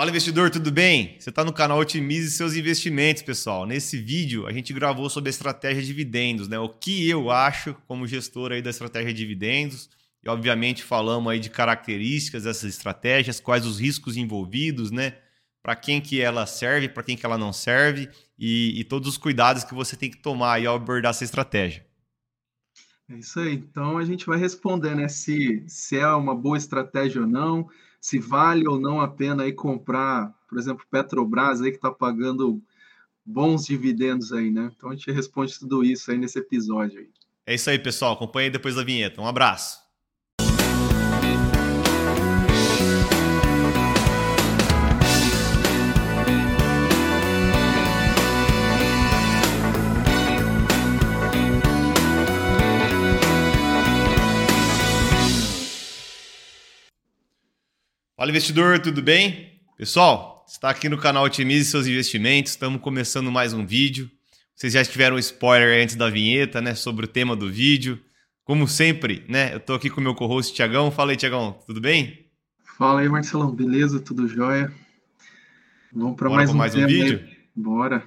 Fala investidor, tudo bem? Você está no canal Otimize seus investimentos, pessoal. Nesse vídeo a gente gravou sobre a estratégia de dividendos, né? O que eu acho como gestor aí da estratégia de dividendos e obviamente falamos aí de características dessas estratégias, quais os riscos envolvidos, né? Para quem que ela serve, para quem que ela não serve e, e todos os cuidados que você tem que tomar aí ao abordar essa estratégia. É isso aí. Então a gente vai responder, né? Se, se é uma boa estratégia ou não se vale ou não a pena aí comprar, por exemplo, Petrobras aí que está pagando bons dividendos aí, né? Então a gente responde tudo isso aí nesse episódio aí. É isso aí, pessoal. Acompanhe depois da vinheta. Um abraço. Fala investidor, tudo bem? Pessoal, está aqui no canal Otimize seus investimentos. Estamos começando mais um vídeo. Vocês já tiveram um spoiler antes da vinheta, né, sobre o tema do vídeo. Como sempre, né, eu estou aqui com o meu co-host Tiagão. Fala aí, Tiagão, tudo bem? Fala aí, Marcelão, beleza? Tudo jóia? Vamos para mais, um, mais um vídeo? Aí. Bora.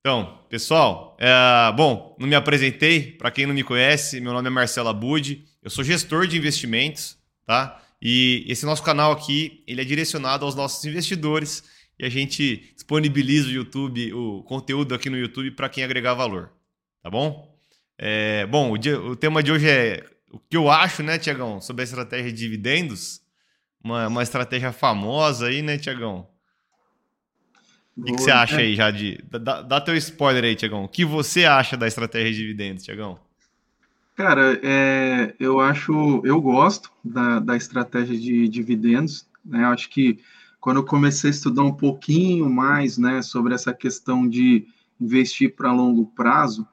Então, pessoal, é, bom, não me apresentei. Para quem não me conhece, meu nome é Marcelo Abud. Eu sou gestor de investimentos, tá? E esse nosso canal aqui, ele é direcionado aos nossos investidores e a gente disponibiliza o YouTube, o conteúdo aqui no YouTube para quem agregar valor, tá bom? É, bom, o, dia, o, tema de hoje é o que eu acho, né, Tiagão, sobre a estratégia de dividendos, uma, uma estratégia famosa aí, né, Tiagão? O que, que, você acha aí já de. Dá, dá teu spoiler aí, Tiagão. O que você acha da estratégia de dividendos, Tiagão? Cara, é, eu acho, eu gosto da, da estratégia de dividendos, né? Acho que quando eu comecei a estudar um pouquinho mais, né, sobre essa questão de investir para longo prazo,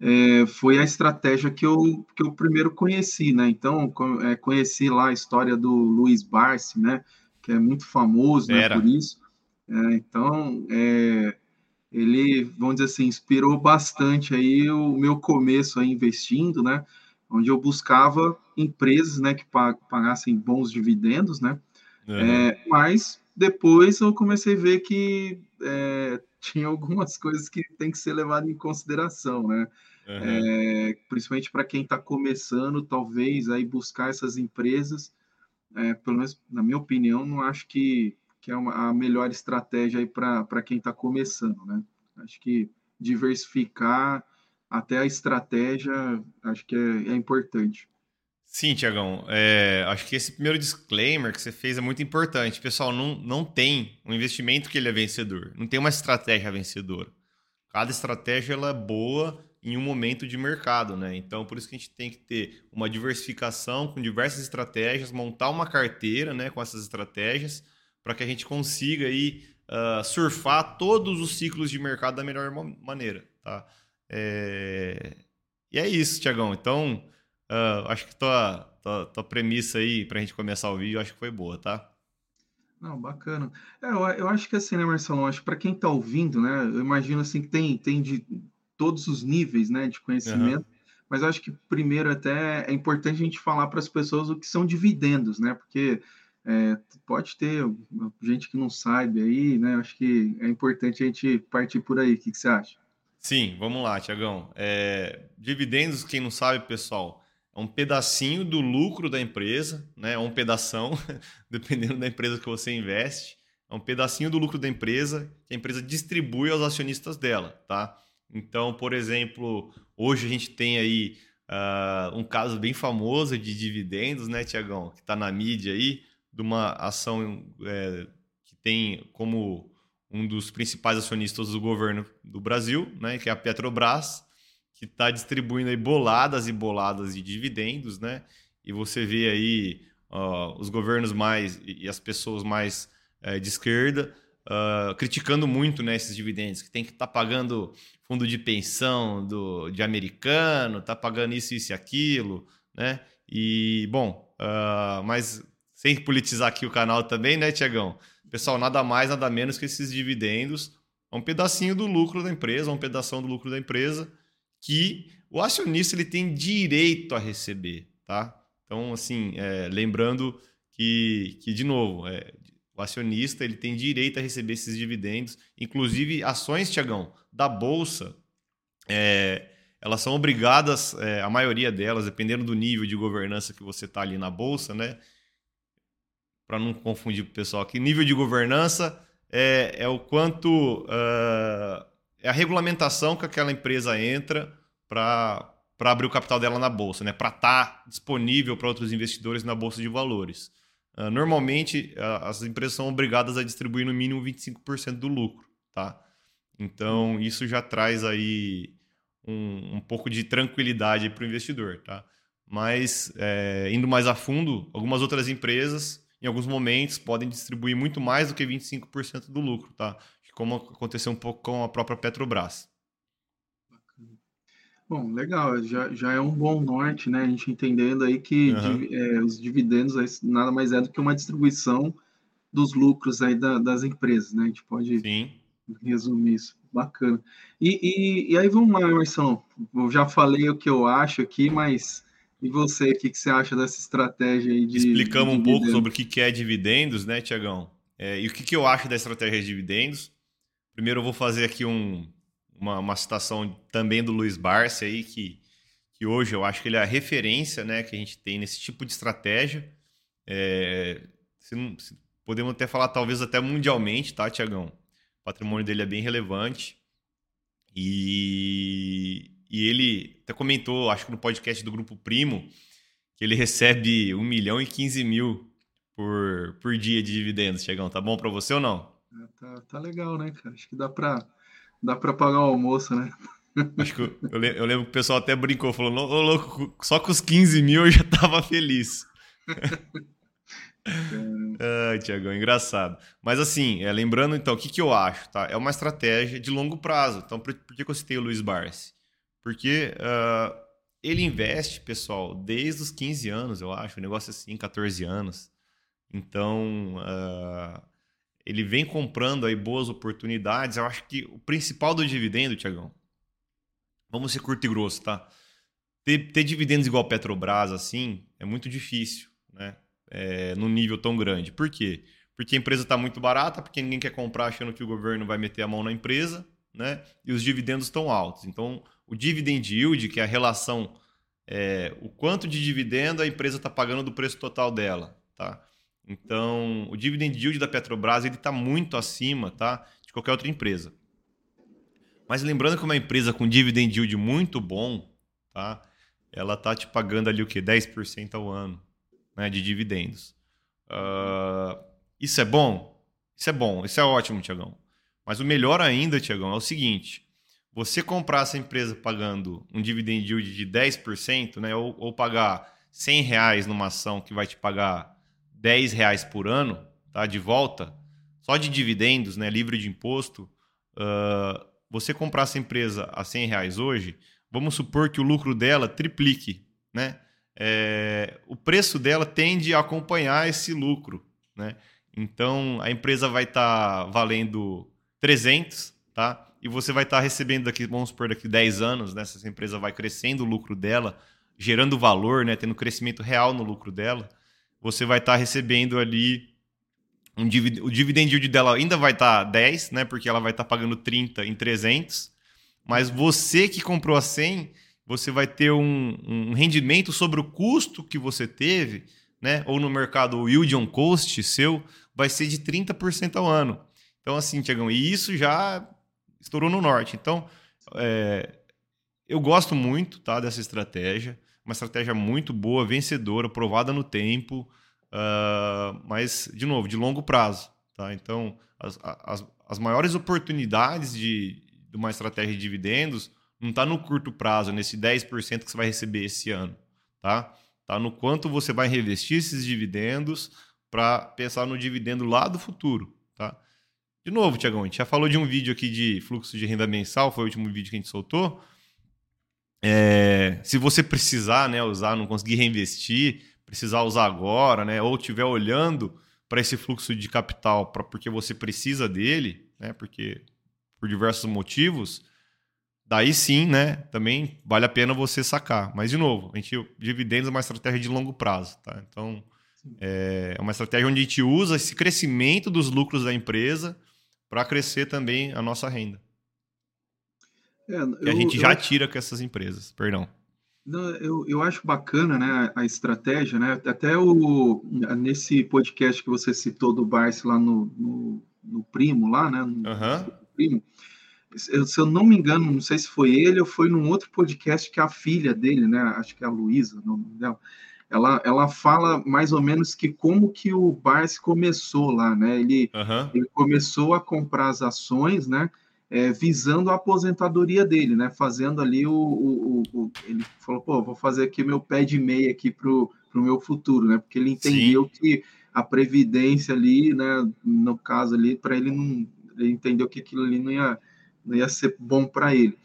é, foi a estratégia que eu, que eu primeiro conheci, né? Então, é, conheci lá a história do Luiz Barsi, né? Que é muito famoso né, por isso. É, então, é, ele, vamos dizer assim, inspirou bastante aí o meu começo aí investindo, né? Onde eu buscava empresas, né, que pagassem bons dividendos, né? Uhum. É, mas depois eu comecei a ver que é, tinha algumas coisas que tem que ser levado em consideração, né? Uhum. É, principalmente para quem está começando, talvez aí buscar essas empresas, é, pelo menos na minha opinião, não acho que que é uma, a melhor estratégia para quem está começando, né? Acho que diversificar até a estratégia, acho que é, é importante. Sim, Tiagão. É, acho que esse primeiro disclaimer que você fez é muito importante. Pessoal, não, não tem um investimento que ele é vencedor. Não tem uma estratégia vencedora. Cada estratégia ela é boa em um momento de mercado, né? Então, por isso que a gente tem que ter uma diversificação com diversas estratégias, montar uma carteira, né, com essas estratégias para que a gente consiga aí, uh, surfar todos os ciclos de mercado da melhor maneira. Tá? É... E é isso, Tiagão. Então, uh, acho que tua, tua, tua premissa aí para a gente começar o vídeo, acho que foi boa, tá? Não, bacana. É, eu, eu acho que assim, né, Marcelo? Acho que para quem está ouvindo, né, eu imagino assim que tem, tem de todos os níveis, né, de conhecimento. Uhum. Mas acho que primeiro até é importante a gente falar para as pessoas o que são dividendos, né? Porque é, pode ter gente que não sabe aí, né? Acho que é importante a gente partir por aí. O que, que você acha? Sim, vamos lá, Tiagão. É, dividendos, quem não sabe, pessoal, é um pedacinho do lucro da empresa, né? É um pedação, dependendo da empresa que você investe. É um pedacinho do lucro da empresa que a empresa distribui aos acionistas dela, tá? Então, por exemplo, hoje a gente tem aí uh, um caso bem famoso de dividendos, né, Tiagão? Que está na mídia aí de uma ação é, que tem como um dos principais acionistas do governo do Brasil, né, que é a Petrobras, que está distribuindo aí boladas e boladas de dividendos, né? E você vê aí uh, os governos mais e as pessoas mais uh, de esquerda uh, criticando muito né, esses dividendos, que tem que estar tá pagando fundo de pensão do, de americano, tá pagando isso, isso e aquilo, né? E, bom, uh, mas sem politizar aqui o canal também, né, Tiagão? Pessoal, nada mais, nada menos que esses dividendos. É um pedacinho do lucro da empresa, um pedação do lucro da empresa que o acionista ele tem direito a receber, tá? Então, assim, é, lembrando que, que, de novo, é, O acionista ele tem direito a receber esses dividendos, inclusive ações, Tiagão, da bolsa. É, elas são obrigadas, é, a maioria delas, dependendo do nível de governança que você está ali na bolsa, né? Para não confundir o pessoal aqui, nível de governança é, é o quanto uh, é a regulamentação que aquela empresa entra para abrir o capital dela na bolsa, né? Para estar tá disponível para outros investidores na bolsa de valores. Uh, normalmente, uh, as empresas são obrigadas a distribuir no mínimo 25% do lucro, tá? Então, isso já traz aí um, um pouco de tranquilidade para o investidor, tá? Mas, é, indo mais a fundo, algumas outras empresas, em alguns momentos, podem distribuir muito mais do que 25% do lucro, tá? Como aconteceu um pouco com a própria Petrobras. Bom, legal, já, já é um bom norte, né? A gente entendendo aí que uhum. é, os dividendos nada mais é do que uma distribuição dos lucros aí da, das empresas, né? A gente pode Sim. resumir isso. Bacana. E, e, e, aí vamos lá, Emerson. Eu já falei o que eu acho aqui, mas e você, o que, que você acha dessa estratégia aí de. Explicamos de um pouco sobre o que é dividendos, né, Tiagão? É, e o que, que eu acho da estratégia de dividendos. Primeiro eu vou fazer aqui um, uma, uma citação também do Luiz Barsi aí, que, que hoje eu acho que ele é a referência né, que a gente tem nesse tipo de estratégia. É, se não, se, podemos até falar, talvez até mundialmente, tá, Tiagão? O patrimônio dele é bem relevante. E, e ele até comentou, acho que no podcast do Grupo Primo, que ele recebe 1 milhão e 15 mil por, por dia de dividendos, Tiagão. Tá bom para você ou não? É, tá, tá legal, né, cara? Acho que dá para Dá para pagar o almoço, né? Acho que eu, eu, lembro que o pessoal até brincou, falou, ô louco, só com os 15 mil eu já tava feliz. Ai, Tiagão, engraçado. Mas assim, é, lembrando então, o que, que eu acho, tá? É uma estratégia de longo prazo. Então, por, por que, que eu citei o Luiz Barsi? Porque uh, ele investe, pessoal, desde os 15 anos, eu acho, um negócio assim, 14 anos. Então, uh, ele vem comprando aí boas oportunidades. Eu acho que o principal do dividendo, Tiagão, vamos ser curto e grosso, tá? Ter, ter dividendos igual Petrobras, assim, é muito difícil, né? É, num nível tão grande. Por quê? Porque a empresa está muito barata, porque ninguém quer comprar achando que o governo vai meter a mão na empresa, né? E os dividendos estão altos. Então, o dividend yield, que é a relação, é, o quanto de dividendo a empresa está pagando do preço total dela, tá? Então, o dividend yield da Petrobras ele está muito acima tá, de qualquer outra empresa. Mas lembrando que uma empresa com dividend yield muito bom, tá, ela está te pagando ali o quê? 10% ao ano né, de dividendos. Uh, isso é bom? Isso é bom, isso é ótimo, Tiagão. Mas o melhor ainda, Tiagão, é o seguinte: você comprar essa empresa pagando um dividend yield de 10%, né, ou, ou pagar 100 reais numa ação que vai te pagar 10 reais por ano, tá? De volta, só de dividendos, né? Livre de imposto. Uh, você comprar essa empresa a 100 reais hoje, vamos supor que o lucro dela triplique, né? É, o preço dela tende a acompanhar esse lucro, né? Então a empresa vai estar tá valendo 300, tá? E você vai estar tá recebendo daqui, vamos supor, daqui 10 anos, né? Essa empresa vai crescendo o lucro dela, gerando valor, né? Tendo crescimento real no lucro dela você vai estar tá recebendo ali um divid o dividend yield dela ainda vai estar tá 10, né? Porque ela vai estar tá pagando 30 em 300, mas você que comprou a 100, você vai ter um, um rendimento sobre o custo que você teve, né? Ou no mercado o yield on cost seu vai ser de 30% ao ano. Então assim, Tiagão, e isso já estourou no norte. Então, é, eu gosto muito, tá, dessa estratégia uma estratégia muito boa, vencedora, provada no tempo, uh, mas, de novo, de longo prazo. Tá? Então, as, as, as maiores oportunidades de, de uma estratégia de dividendos não está no curto prazo, nesse 10% que você vai receber esse ano. Tá? Tá no quanto você vai reinvestir esses dividendos para pensar no dividendo lá do futuro. Tá? De novo, Tiagão, a gente já falou de um vídeo aqui de fluxo de renda mensal, foi o último vídeo que a gente soltou. É, se você precisar né, usar, não conseguir reinvestir, precisar usar agora, né, ou estiver olhando para esse fluxo de capital pra, porque você precisa dele, né, porque por diversos motivos, daí sim, né, também vale a pena você sacar. Mas, de novo, a gente dividendos é uma estratégia de longo prazo. Tá? Então, É uma estratégia onde a gente usa esse crescimento dos lucros da empresa para crescer também a nossa renda. É, eu, que a gente já eu... tira com essas empresas, perdão. Não, eu, eu acho bacana né, a estratégia, né? Até o, nesse podcast que você citou do Barça lá no, no, no, Primo, lá, né? No, uhum. Primo. Eu, se eu não me engano, não sei se foi ele ou foi num outro podcast que a filha dele, né? Acho que é a Luísa, o nome dela. Ela, ela fala mais ou menos que como que o Barça começou lá, né? Ele, uhum. ele começou a comprar as ações, né? é, visando a aposentadoria dele, né? Fazendo ali o, o, o, ele falou, pô, vou fazer aqui meu pé de meia aqui pro, pro meu futuro, né? Porque ele entendeu Sim. que a previdência ali, né? No caso ali, para ele não, ele entendeu que aquilo ali não ia, não ia ser bom para ele.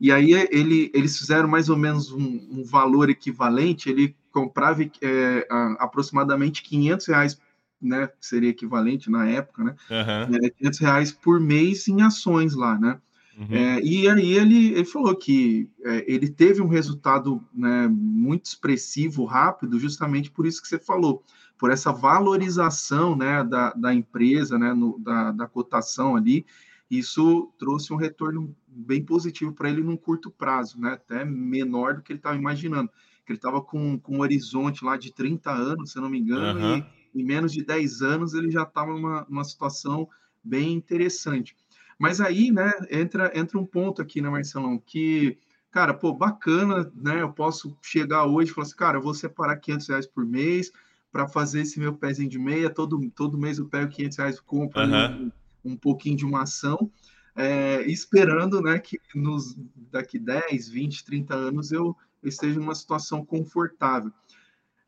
E aí ele, eles fizeram mais ou menos um, um valor equivalente. Ele comprava é, aproximadamente 500 reais né, seria equivalente na época, né, uhum. é, 500 reais por mês em ações lá, né, uhum. é, e aí ele, ele falou que é, ele teve um resultado né, muito expressivo, rápido, justamente por isso que você falou, por essa valorização, né, da, da empresa, né, no, da, da cotação ali, isso trouxe um retorno bem positivo para ele num curto prazo, né, até menor do que ele estava imaginando, que ele estava com, com um horizonte lá de 30 anos, se eu não me engano, uhum. e em menos de 10 anos ele já estava numa, numa situação bem interessante. Mas aí, né, entra, entra um ponto aqui, né, Marcelão, que, cara, pô, bacana, né, eu posso chegar hoje e falar assim, cara, eu vou separar 500 reais por mês para fazer esse meu pezinho de meia, todo, todo mês eu pego 500 reais, compro uhum. um, um pouquinho de uma ação, é, esperando, né, que nos, daqui 10, 20, 30 anos eu, eu esteja numa situação confortável.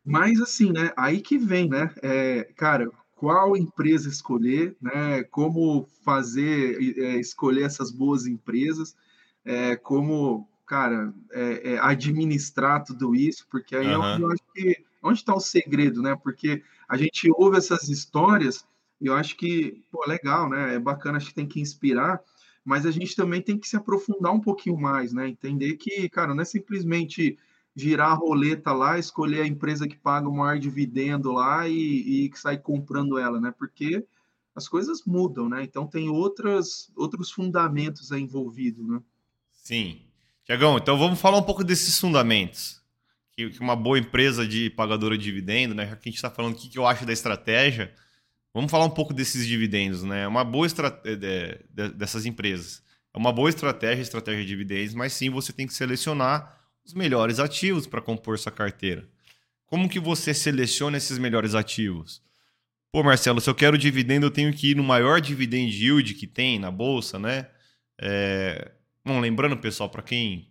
Mas assim, né? Aí que vem, né? É, cara, qual empresa escolher, né? Como fazer é, escolher essas boas empresas, é, como, cara, é, é administrar tudo isso, porque aí uhum. é onde eu acho que onde está o segredo, né? Porque a gente ouve essas histórias e eu acho que, pô, legal, né? É bacana, acho que tem que inspirar, mas a gente também tem que se aprofundar um pouquinho mais, né? Entender que, cara, não é simplesmente girar a roleta lá, escolher a empresa que paga o maior dividendo lá e, e sai comprando ela, né? Porque as coisas mudam, né? Então tem outras, outros fundamentos aí envolvidos, né? Sim. Tiagão, então vamos falar um pouco desses fundamentos. Que, que uma boa empresa de pagadora de dividendo, né? Que a gente está falando o que, que eu acho da estratégia. Vamos falar um pouco desses dividendos, né? Uma boa estratégia dessas empresas. É uma boa estratégia, estratégia de dividendos, mas sim você tem que selecionar os melhores ativos para compor sua carteira. Como que você seleciona esses melhores ativos? Pô, Marcelo, se eu quero dividendo, eu tenho que ir no maior dividend yield que tem na bolsa, né? É... Bom, lembrando, pessoal, para quem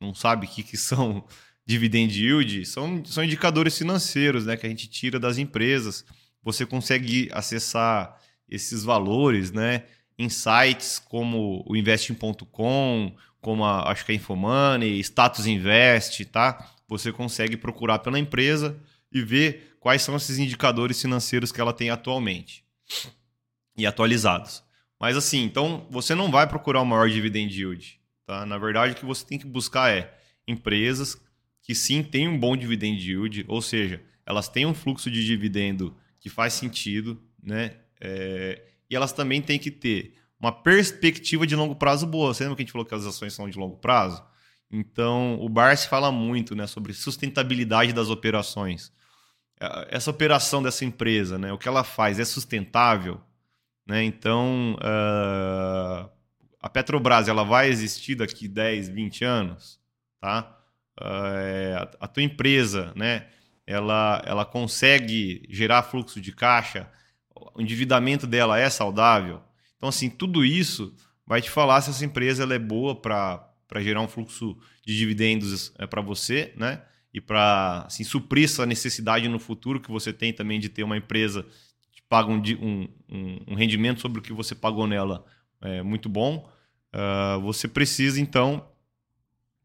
não sabe o que, que são dividend yield, são, são indicadores financeiros né, que a gente tira das empresas. Você consegue acessar esses valores né, em sites como o investing.com, como a, acho que a Infomoney, Status Invest, tá? Você consegue procurar pela empresa e ver quais são esses indicadores financeiros que ela tem atualmente e atualizados. Mas assim, então você não vai procurar o maior dividend yield, tá? Na verdade, o que você tem que buscar é empresas que sim têm um bom dividend yield, ou seja, elas têm um fluxo de dividendo que faz sentido, né? É, e elas também têm que ter uma perspectiva de longo prazo boa. Você lembra que a gente falou que as ações são de longo prazo? Então, o Barsi fala muito né, sobre sustentabilidade das operações. É, essa operação dessa empresa, né, o que ela faz é sustentável? Né? Então, uh, a Petrobras ela vai existir daqui 10, 20 anos? Tá? Uh, a tua empresa, né, ela, ela consegue gerar fluxo de caixa? O endividamento dela é saudável? Então, assim, tudo isso vai te falar se essa empresa ela é boa para gerar um fluxo de dividendos é, para você, né? E para assim, suprir essa necessidade no futuro que você tem também de ter uma empresa que paga um, um, um rendimento sobre o que você pagou nela é, muito bom. Uh, você precisa, então,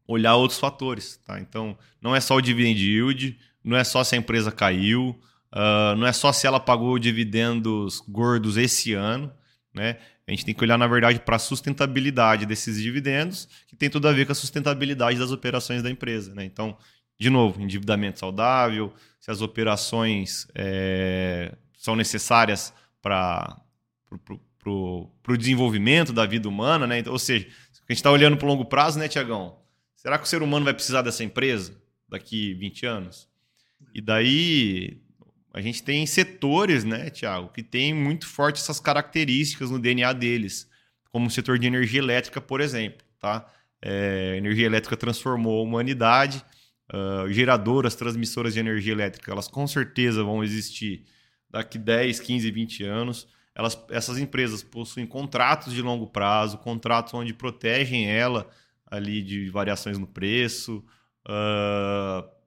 olhar outros fatores. Tá? Então, não é só o dividend yield, não é só se a empresa caiu, uh, não é só se ela pagou dividendos gordos esse ano. Né? A gente tem que olhar, na verdade, para a sustentabilidade desses dividendos, que tem tudo a ver com a sustentabilidade das operações da empresa. Né? Então, de novo, endividamento saudável, se as operações é, são necessárias para o desenvolvimento da vida humana, né? Então, ou seja, a gente está olhando para o longo prazo, né, Tiagão? Será que o ser humano vai precisar dessa empresa daqui 20 anos? E daí a gente tem setores, né, Tiago, que tem muito forte essas características no DNA deles, como o setor de energia elétrica, por exemplo, tá? É, energia elétrica transformou a humanidade, uh, geradoras, transmissoras de energia elétrica, elas com certeza vão existir daqui 10, 15, 20 anos. Elas, essas empresas possuem contratos de longo prazo, contratos onde protegem ela ali de variações no preço. Uh,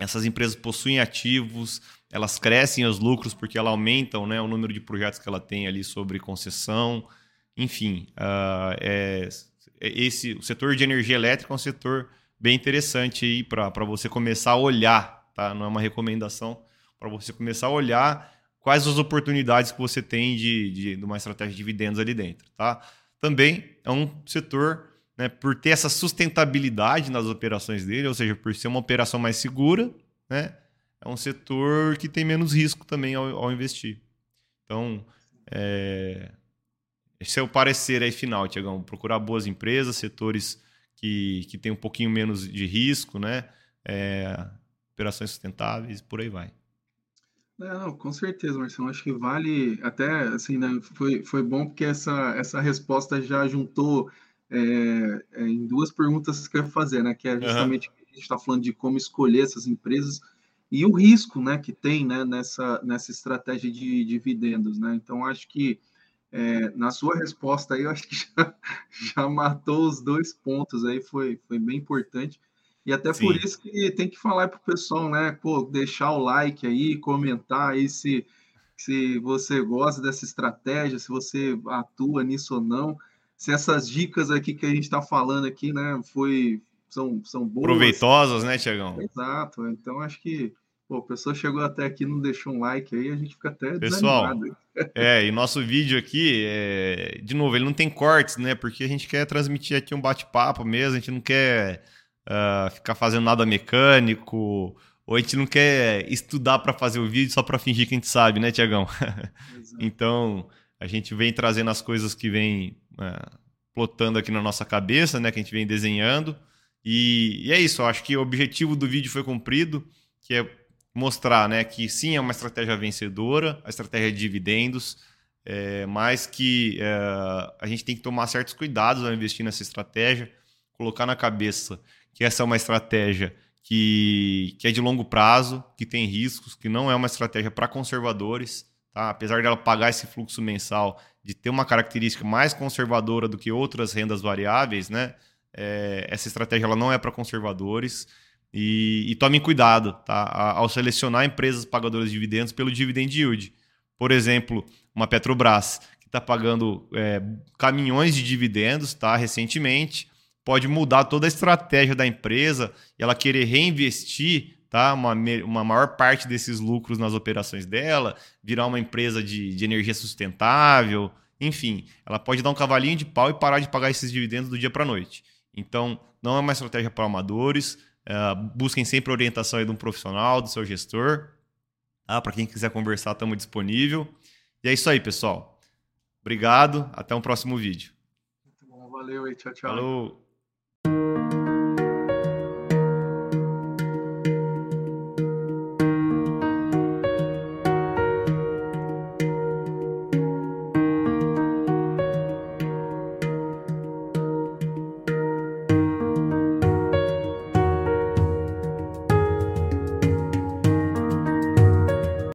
essas empresas possuem ativos, elas crescem os lucros porque elas aumentam né, o número de projetos que ela tem ali sobre concessão. Enfim, uh, é, esse, o setor de energia elétrica é um setor bem interessante aí para você começar a olhar, tá? Não é uma recomendação, para você começar a olhar quais as oportunidades que você tem de, de, de uma estratégia de dividendos ali dentro, tá? Também é um setor, né, por ter essa sustentabilidade nas operações dele, ou seja, por ser uma operação mais segura, né? É um setor que tem menos risco também ao, ao investir. Então, é, esse é o parecer aí final, Tiagão. Procurar boas empresas, setores que, que tem um pouquinho menos de risco, né? É, operações sustentáveis, por aí vai. Não, com certeza, Marcelo. Acho que vale até assim, né? Foi, foi bom porque essa, essa resposta já juntou é, é, em duas perguntas que eu ia fazer, né? Que é justamente uhum. a gente está falando de como escolher essas empresas e o risco, né, que tem, né, nessa, nessa estratégia de dividendos, né? Então acho que é, na sua resposta aí, eu acho que já, já matou os dois pontos aí, foi, foi bem importante. E até Sim. por isso que tem que falar para o pessoal, né? Pô, deixar o like aí, comentar aí se, se você gosta dessa estratégia, se você atua nisso ou não. Se essas dicas aqui que a gente está falando aqui, né, foi, são, são boas. Proveitosas, né, Tiagão? Exato. Então, acho que Pô, a pessoa chegou até aqui não deixou um like aí, a gente fica até Pessoal, desanimado. é, e nosso vídeo aqui, é, de novo, ele não tem cortes, né? Porque a gente quer transmitir aqui um bate-papo mesmo, a gente não quer uh, ficar fazendo nada mecânico, ou a gente não quer estudar para fazer o vídeo só para fingir que a gente sabe, né, Tiagão? então, a gente vem trazendo as coisas que vem uh, plotando aqui na nossa cabeça, né? Que a gente vem desenhando. E, e é isso, acho que o objetivo do vídeo foi cumprido, que é mostrar né, que sim, é uma estratégia vencedora, a estratégia de dividendos, é, mas que é, a gente tem que tomar certos cuidados ao investir nessa estratégia, colocar na cabeça que essa é uma estratégia que, que é de longo prazo, que tem riscos, que não é uma estratégia para conservadores. Tá? Apesar dela pagar esse fluxo mensal, de ter uma característica mais conservadora do que outras rendas variáveis, né? É, essa estratégia ela não é para conservadores. E, e tomem cuidado tá? ao selecionar empresas pagadoras de dividendos pelo dividend yield. Por exemplo, uma Petrobras, que está pagando é, caminhões de dividendos tá? recentemente, pode mudar toda a estratégia da empresa e ela querer reinvestir tá? uma, uma maior parte desses lucros nas operações dela, virar uma empresa de, de energia sustentável, enfim, ela pode dar um cavalinho de pau e parar de pagar esses dividendos do dia para a noite. Então, não é uma estratégia para amadores Uh, busquem sempre a orientação aí de um profissional, do seu gestor. Ah, Para quem quiser conversar, estamos disponível. E é isso aí, pessoal. Obrigado. Até um próximo vídeo. Muito bom. Valeu aí. Tchau, tchau. Falou.